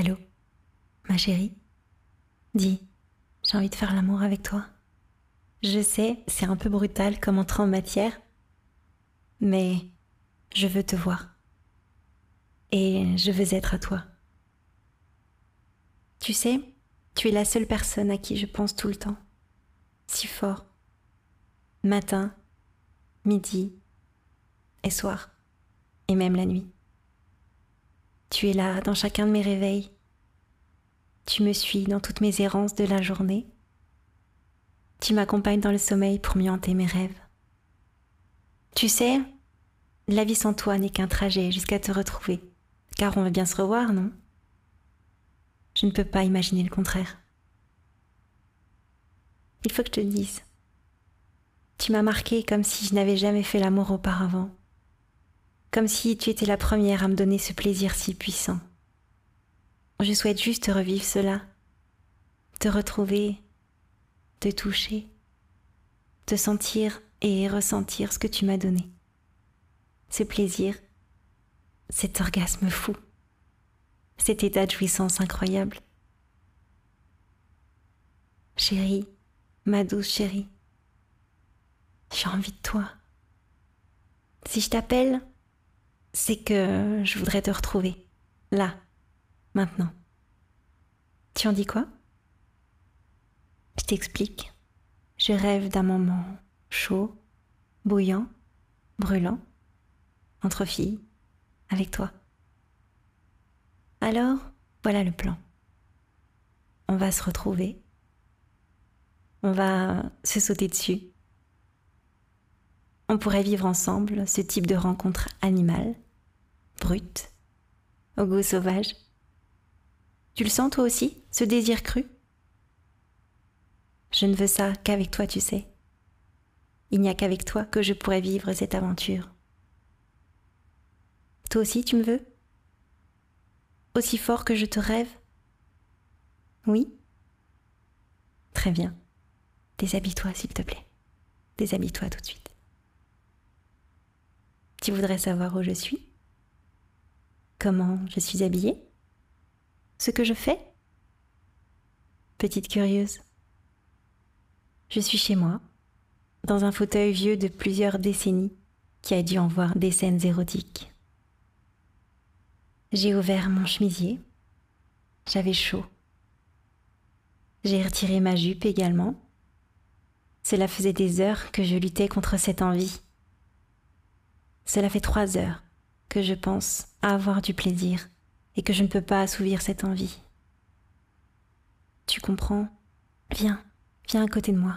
Allô Ma chérie Dis, j'ai envie de faire l'amour avec toi. Je sais, c'est un peu brutal comme entrer en matière, mais je veux te voir. Et je veux être à toi. Tu sais, tu es la seule personne à qui je pense tout le temps. Si fort. Matin, midi et soir. Et même la nuit. Tu es là dans chacun de mes réveils. Tu me suis dans toutes mes errances de la journée. Tu m'accompagnes dans le sommeil pour mieux hanter mes rêves. Tu sais, la vie sans toi n'est qu'un trajet jusqu'à te retrouver. Car on va bien se revoir, non? Je ne peux pas imaginer le contraire. Il faut que je te dise. Tu m'as marqué comme si je n'avais jamais fait l'amour auparavant. Comme si tu étais la première à me donner ce plaisir si puissant. Je souhaite juste revivre cela, te retrouver, te toucher, te sentir et ressentir ce que tu m'as donné. Ce plaisir, cet orgasme fou, cet état de jouissance incroyable. Chérie, ma douce chérie, j'ai envie de toi. Si je t'appelle, c'est que je voudrais te retrouver, là, maintenant. Tu en dis quoi? Je t'explique. Je rêve d'un moment chaud, bouillant, brûlant, entre filles, avec toi. Alors, voilà le plan. On va se retrouver. On va se sauter dessus. On pourrait vivre ensemble ce type de rencontre animale, brute, au goût sauvage. Tu le sens toi aussi, ce désir cru? Je ne veux ça qu'avec toi, tu sais. Il n'y a qu'avec toi que je pourrais vivre cette aventure. Toi aussi, tu me veux? Aussi fort que je te rêve? Oui? Très bien. Déshabille-toi, s'il te plaît. Déshabille-toi tout de suite. Tu voudrais savoir où je suis? Comment je suis habillée? Ce que je fais? Petite curieuse. Je suis chez moi, dans un fauteuil vieux de plusieurs décennies qui a dû en voir des scènes érotiques. J'ai ouvert mon chemisier. J'avais chaud. J'ai retiré ma jupe également. Cela faisait des heures que je luttais contre cette envie cela fait trois heures que je pense à avoir du plaisir et que je ne peux pas assouvir cette envie. Tu comprends? Viens, viens à côté de moi.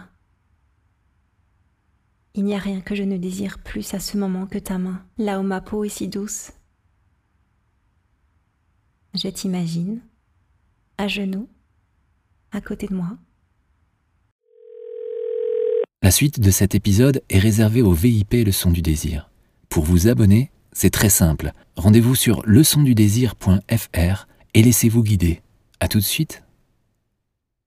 Il n'y a rien que je ne désire plus à ce moment que ta main, là où ma peau est si douce. Je t'imagine, à genoux, à côté de moi. La suite de cet épisode est réservée au VIP Le Son du Désir. Pour vous abonner, c'est très simple. Rendez-vous sur leçondudésir.fr et laissez-vous guider. À tout de suite.